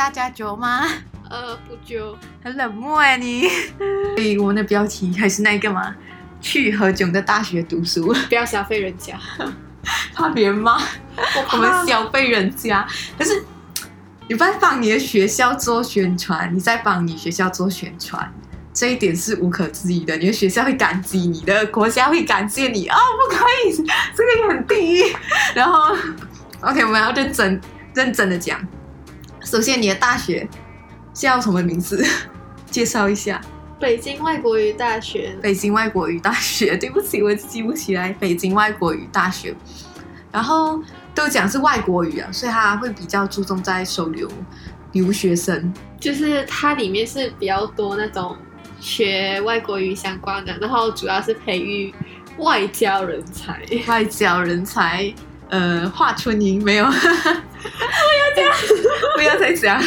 大家久吗？呃，不久，很冷漠哎你。所以我们的标题还是那个嘛，去何炅的大学读书，不要消费人家，怕别人骂我我们消费人家。可是你在帮你的学校做宣传，你在帮你学校做宣传。这一点是无可置疑的，你的学校会感激你的，国家会感谢你啊、不可以，这个也很地狱。然后，OK，我们要认真认真的讲。首先，你的大学叫什么名字？介绍一下。北京外国语大学，北京外国语大学，对不起，我记不起来。北京外国语大学，然后都讲是外国语啊，所以他会比较注重在收留留学生。就是它里面是比较多那种学外国语相关的，然后主要是培育外交人才。外交人才，呃，华春莹没有，不要这样，不要再讲。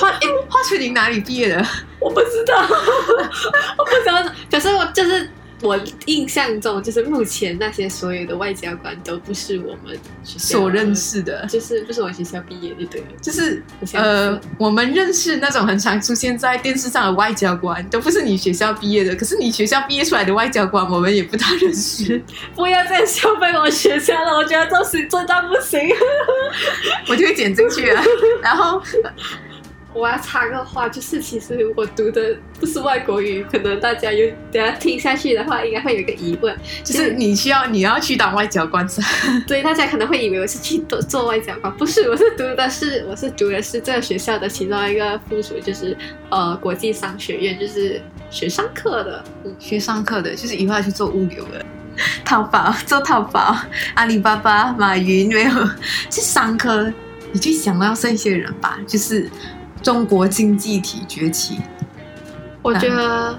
华 诶，华春莹哪里毕业的？我不知道，我不知道，可是我就是我印象中，就是目前那些所有的外交官都不是我们所认，识的，就是不是我们学校毕业的，对。就是呃，我们认识那种很常出现在电视上的外交官，都不是你学校毕业的。可是你学校毕业出来的外交官，我们也不大认识。不要再消费我学校了，我觉得这事真的不行。我就会剪进去了。然后我要插个话，就是其实我读的不是外国语，可能大家有等下听下去的话，应该会有一个疑问，就是你需要你要去当外交官是吧？所以大家可能会以为我是去做做外交官，不是，我是读的是我是读的是这个学校的其中一个附属，就是呃国际商学院，就是学商科的。嗯，学商课的，就是以后要去做物流的。淘宝做淘宝，阿里巴巴、马云没有，去商科，你就想到这些人吧，就是中国经济体崛起。我觉得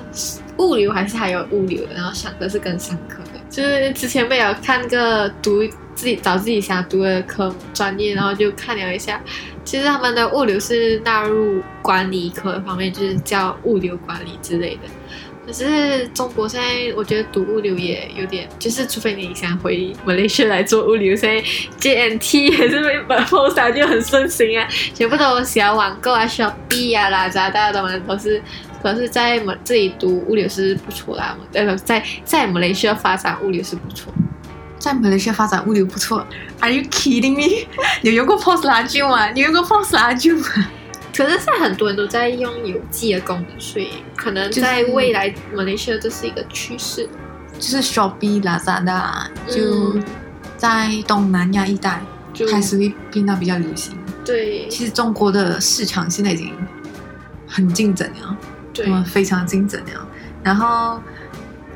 物流还是还有物流的，然后商科是跟商科的，就是之前没有看个读自己找自己想读的科专业，然后就看了一下，其实他们的物流是纳入管理科方面，就是叫物流管理之类的。可是中国现在，我觉得读物流也有点，就是除非你想回马来西亚来做物流，现在 JNT 也是被本 p o s 就很盛行啊，全部都小网购啊、Shopee 啊、拉扎大的嘛都是。可是，在我们这里读物流是不错啦，呃，在在马来西亚发展物流是不错。在马来西亚发展物流不错，Are you kidding me？你用过 POS 拉锯吗？你用过 POS 拉锯吗？可是现在很多人都在用有机的功能，所以可能在未来马来西亚这是一个趋势。就是 Shopee、Lazada，就嗯在东南亚一带就开始会变得比较流行。对其实中国的市场现在已经很竞争了，对嗯，非常竞争了。然后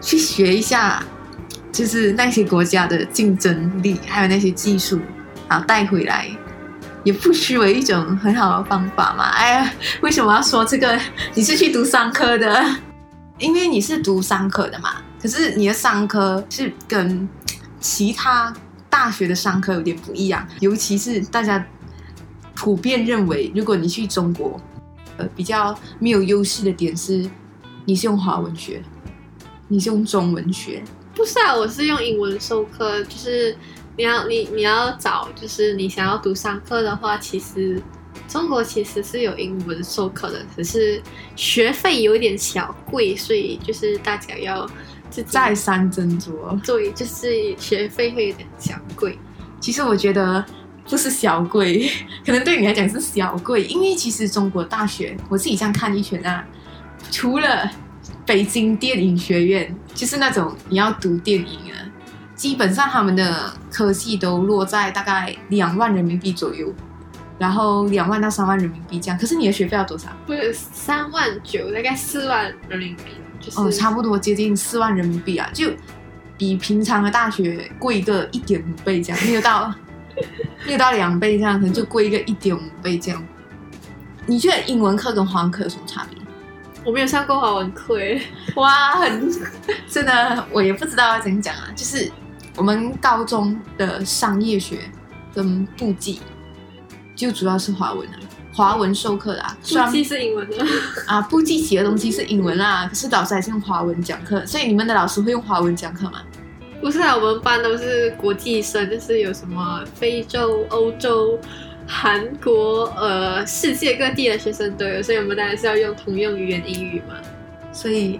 去学一下，就是那些国家的竞争力，还有那些技术，然后带回来，也不失为一种很好的方法嘛。哎呀，为什么要说这个？你是去读商科的，因为你是读商科的嘛。可是你的商科是跟其他大学的商科有点不一样，尤其是大家普遍认为，如果你去中国，呃，比较没有优势的点是，你是用华文学，你是用中文学，不是啊，我是用英文授课，就是你要你你要找，就是你想要读商科的话，其实中国其实是有英文授课的，只是学费有点小贵，所以就是大家要自己再三斟酌。对，就是学费会有点小贵。其实我觉得不是小贵，可能对你来讲是小贵，因为其实中国大学我自己这样看一圈啊，除了北京电影学院，就是那种你要读电影啊，基本上他们的科系都落在大概两万人民币左右，然后两万到三万人民币这样。可是你的学费要多少？不是三万九，大概四万人民币，就是哦，差不多接近四万人民币啊，就比平常的大学贵个一点五倍这样，没有到 没有到两倍这样，可能就贵个一点五倍这样。你觉得英文课跟华文课有什么差别？我没有上过华文课诶，哇，很真的，我也不知道要怎样讲啊。就是我们高中的商业学跟簿记，就主要是华文啊，华文授课的啊。虽然估计是英文的。啊，簿记写的东西是英文啦，可是老师还是用华文讲课，所以你们的老师会用华文讲课吗？不是啊，我们班都是国际生，就是有什么非洲、欧洲，韩国呃世界各地的学生都有，所以我们当然是要用通用语言英语嘛。所以，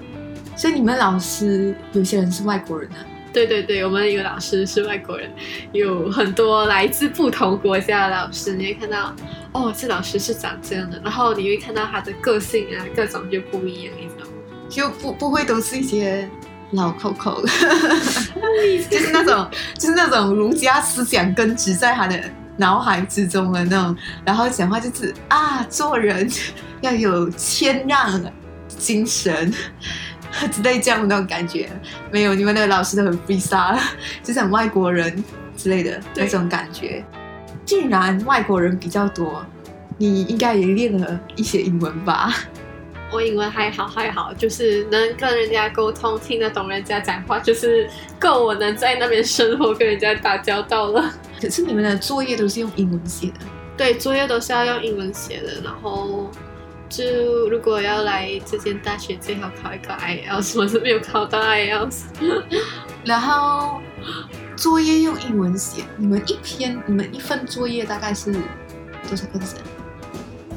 所以你们老师有些人是外国人啊？对对对，我们有老师是外国人，有很多来自不同国家的老师，你会看到哦，这老师是长这样的，然后你会看到他的个性啊，各种就不一样，你知道吗？就不不会都是一些老口口，就是那种就是那种儒家思想根植在他的脑海之中的那种，然后讲话就是啊，做人要有谦让精神。之类这样的那种感觉，没有你们的老师都很 free style，就是很外国人之类的那种感觉。既然外国人比较多，你应该也练了一些英文吧？我英文还好还好，就是能跟人家沟通，听得懂人家讲话，就是够我能在那边生活，跟人家打交道了。可是你们的作业都是用英文写的？对，作业都是要用英文写的，然后。就如果要来这间大学，最好考一个 IELTS，我是没有考到 IELTS。然后作业用英文写，你们一篇、你们一份作业大概是多少个字？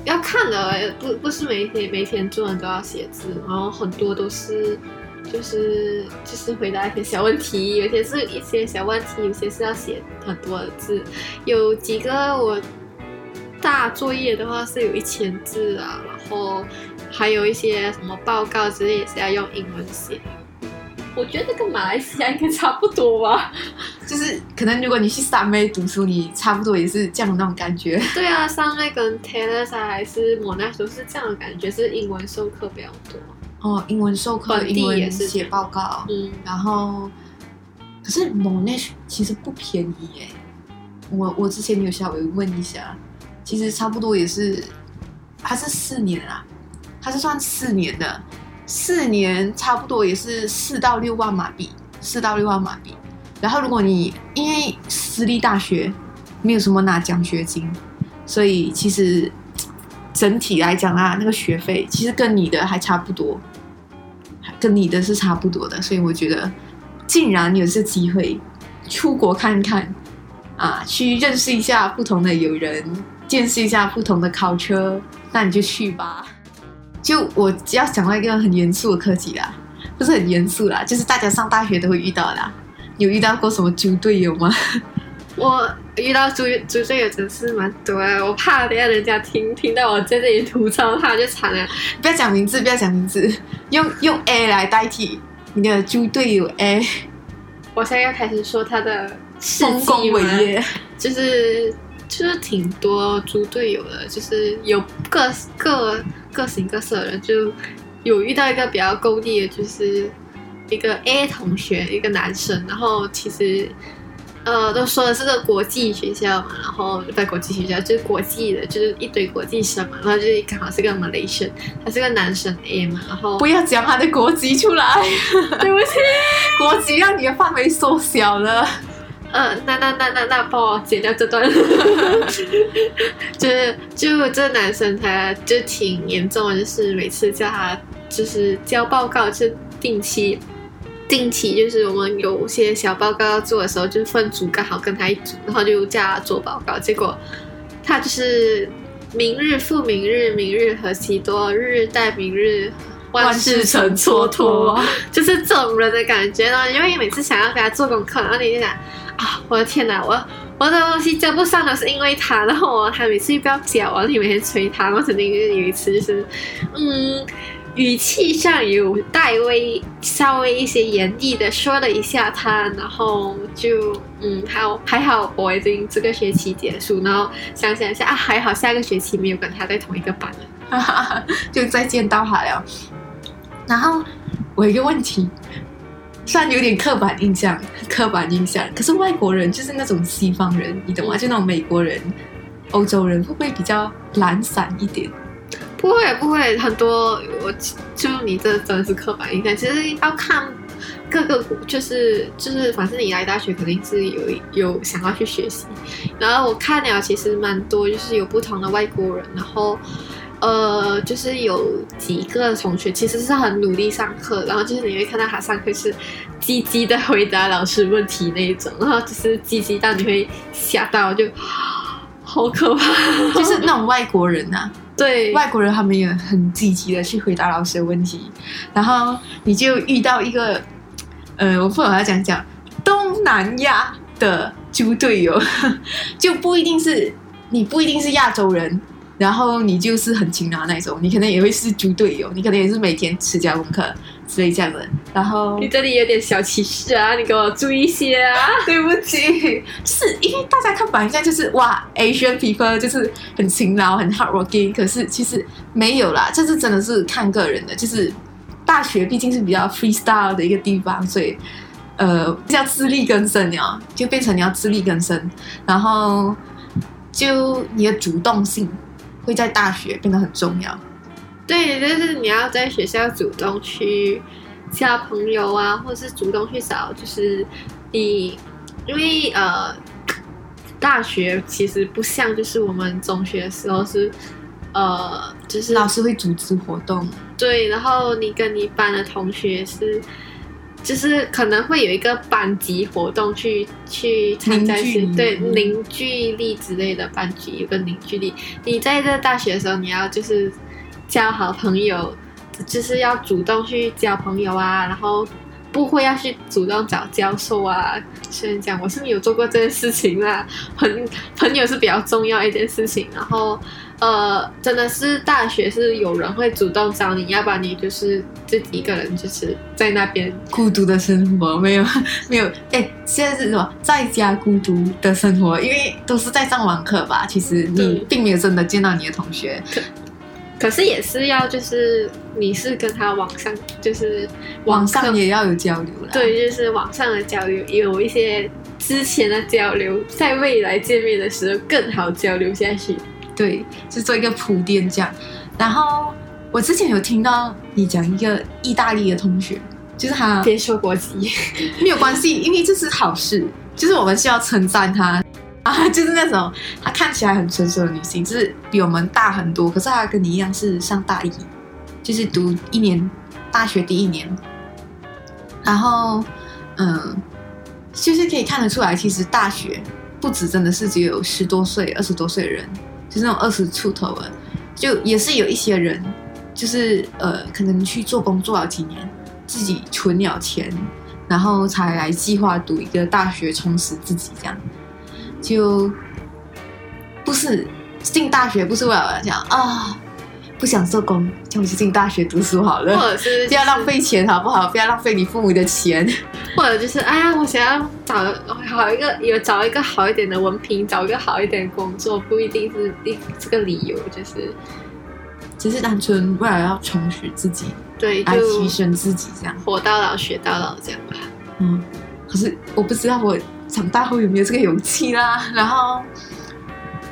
要看的，不不是每天每天作文都要写字，然后很多都是就是就是回答一些小问题，有些是一些小问题，有些是要写很多的字，有几个我。大作业的话是有一千字啊，然后还有一些什么报告之类也是要用英文写。我觉得跟马来西亚应该差不多吧，就是可能如果你去三妹读书，你差不多也是这样的那种感觉。对啊，三妹跟 Taylor 还是莫奈都是这样的感觉，是英文授课比较多。哦，英文授课，英文写报告。嗯，然后可是 Monash 其实不便宜耶。我我之前有稍微问一下。其实差不多也是，它是四年啊，它是算四年的，四年差不多也是四到六万马币，四到六万马币。然后如果你因为私立大学没有什么拿奖学金，所以其实整体来讲啊，那个学费其实跟你的还差不多，跟你的是差不多的。所以我觉得，竟然有这机会出国看看啊，去认识一下不同的友人。见识一下不同的考车，那你就去吧。就我要讲到一个很严肃的课题啦，不是很严肃啦，就是大家上大学都会遇到的。有遇到过什么猪队友吗？我遇到猪猪队友真是蛮多啊，我怕等下人家听听到我在这里吐槽他就惨了。不要讲名字，不要讲名字，用用 A 来代替你的猪队友 A。我现在要开始说他的丰功伟业，就是。就是挺多猪队友的，就是有各 各各形各色的人，就有遇到一个比较勾地的，就是一个 A 同学，一个男生，然后其实呃都说的是个国际学校嘛，然后在国际学校就是国际的，就是一堆国际生嘛，然后就是刚好是个 Malaysian，他是个男生 A 嘛，然后不要讲他的国籍出来，对不起，国籍让你的范围缩小了。呃，那那那那那帮我剪掉这段，就是就这男生他就挺严重的，就是每次叫他就是交报告，就定期定期就是我们有些小报告要做的时候，就分组刚好跟他一组，然后就叫他做报告，结果他就是明日复明日，明日何其多，日日待明日。万事成蹉跎，就是这种人的感觉呢。因为每次想要给他做功课，然后你就想啊，我的天哪，我我的东西交不上都是因为他，然后我他每次又不要交，然后你每天催他。我曾经有一次就是，嗯，语气上有带微稍微一些严厉的说了一下他，然后就嗯，还好还好，我已经这个学期结束，然后想想一下啊，还好下个学期没有跟他在同一个班了，就再见到他了。然后我有一个问题，虽然有点刻板印象，刻板印象，可是外国人就是那种西方人，你懂吗？就那种美国人、欧洲人，会不会比较懒散一点？不会，不会，很多我就你这真的是刻板印象。其实要看各个，就是就是，反正你来大学肯定是有有想要去学习。然后我看了，其实蛮多，就是有不同的外国人，然后。呃，就是有几个同学其实是很努力上课，然后就是你会看到他上课是积极的回答老师问题那一种，然后就是积极到你会吓到，就好可怕，就是那种外国人啊，对。外国人他们也很积极的去回答老师的问题，然后你就遇到一个，呃，我不懂要讲讲东南亚的猪队友，就不一定是你不一定是亚洲人，然后你就是很勤劳那种，你可能也会是猪队友，你可能也是每天吃加功课之类这样的，然后你这里有点小歧视啊，你给我注意一些啊。对不起，就是因为大家看板上就是哇，Asian people 就是很勤劳、很 hardworking，可是其实没有啦，这是真的是看个人的。就是大学毕竟是比较 freestyle 的一个地方，所以呃，要自力更生了，就变成你要自力更生，然后就你的主动性会在大学变得很重要。对，就是你要在学校主动去交朋友啊，或者是主动去找，就是你，因为呃，大学其实不像就是我们中学的时候是，呃，就是老师会组织活动，对，然后你跟你班的同学是，就是可能会有一个班级活动去去参加一些凝对嗯凝聚力之类的班级有个凝聚力。你在这大学的时候，你要就是交好朋友，就是要主动去交朋友啊，然后不会要去主动找教授啊。虽然讲我是没有做过这件事情啦，朋朋友是比较重要一件事情，然后。呃，真的是大学是有人会主动找你，要不然你就是自己一个人，就是在那边。孤独的生活没有没有，哎，现在是什么在家孤独的生活？因为都是在上网课吧，其实你并没有真的见到你的同学。可是也是要，就是你是跟他网上，就是网课上也要有交流啦。对，就是网上的交流，也有一些之前的交流，在未来见面的时候更好交流下去。对，就做一个铺垫这样。然后我之前有听到你讲一个意大利的同学，就是他别说国籍，没有关系，因为这是好事，就是我们需要称赞他。啊，就是那种她看起来很成熟的女性，就是比我们大很多，可是她跟你一样是上大一，就是读一年大学第一年，然后嗯，就是可以看得出来，其实大学不止真的是只有十多岁、二十多岁的人，就那种二十出头的，就也是有一些人，就是呃，可能去做工做了几年，自己存了钱，然后才来计划读一个大学，充实自己，这样。就不是进大学，不是为了讲啊，不想做工，就我去进大学读书好了或，者是 不要浪，费钱好不好？不要浪费你父母的钱。或者就是哎呀，我想要找好一个，有找一个好一点的文凭，找一个好一点的工作，不一定是一这个理由，就是只是单纯为了要充实自己，对，来提升自己这样。活到老学到老这样吧。嗯，可是我不知道我长大后有没有这个勇气啦。然后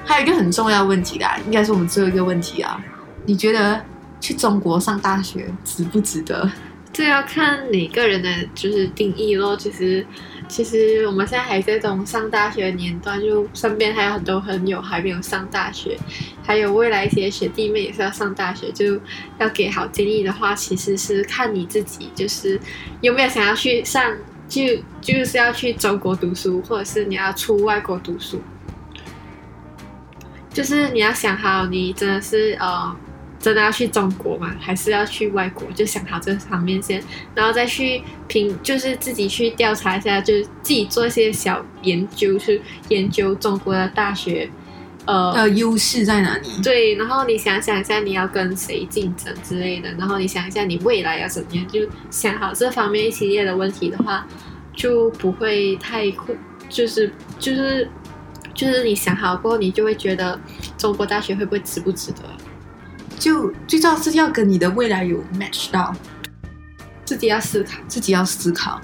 还有一个很重要的问题啦，应该是我们最后一个问题啊。你觉得去中国上大学值不值得？这要看每个人的就是定义咯。其实，其实我们现在还在这种上大学的年段，就身边还有很多朋友还没有上大学，还有未来一些学弟妹也是要上大学，就要给好建议的话，其实是看你自己，就是有没有想要去上，就就是要去中国读书，或者是你要出外国读书。就是你要想好，你真的是呃，真的要去中国吗？还是要去外国？就想好这方面先，然后再去评，就是自己去调查一下，就是自己做一些小研究，去研究中国的大学，呃，呃，优势在哪里？对，然后你想想一下你要跟谁竞争之类的，然后你想一下你未来要怎么样，就想好这方面一系列的问题的话，就不会太困，就是就是就是你想好过后，你就会觉得中国大学会不会值不值得，就最重要是要跟你的未来有 match 到，自己要思考，自己要思考。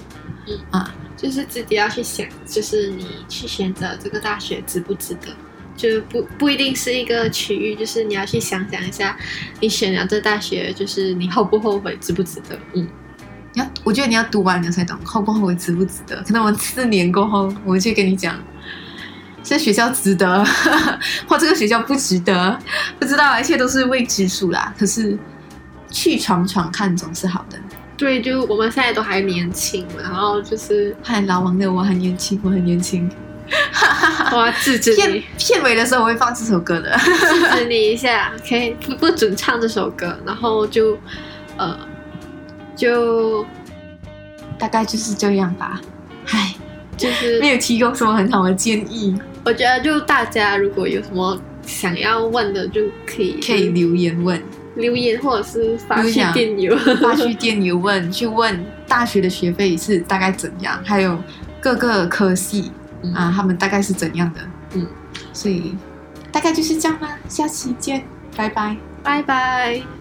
嗯啊，就是自己要去想，就是你去选择这个大学值不值得。就不不一定是一个区域，就是你要去想想一下，你选了这大学，就是你后不后悔，值不值得？嗯，你要，我觉得你要读完你才懂后不后悔值不值得。可能我四年过后，我就跟你讲，这学校值得，或这个学校不值得，不知道，一切都是未知数啦。可是去闯闯看总是好的。对，就我们现在都还年轻，然后就是嗨，老王的我很年轻，我很年轻。我要制止片你，片尾的时候我会放这首歌的。制止你一下，OK，不不准唱这首歌，然后就呃就大概就是这样吧。唉，就是没有提供什么很好的建议，我觉得就大家如果有什么想要问的，就可以可以留言问，留言或者是发去电邮。发去电邮问，去问大学的学费是大概怎样，还有各个科系嗯啊，他们大概是怎样的。嗯，所以大概就是这样啦，下期见，拜拜。拜拜。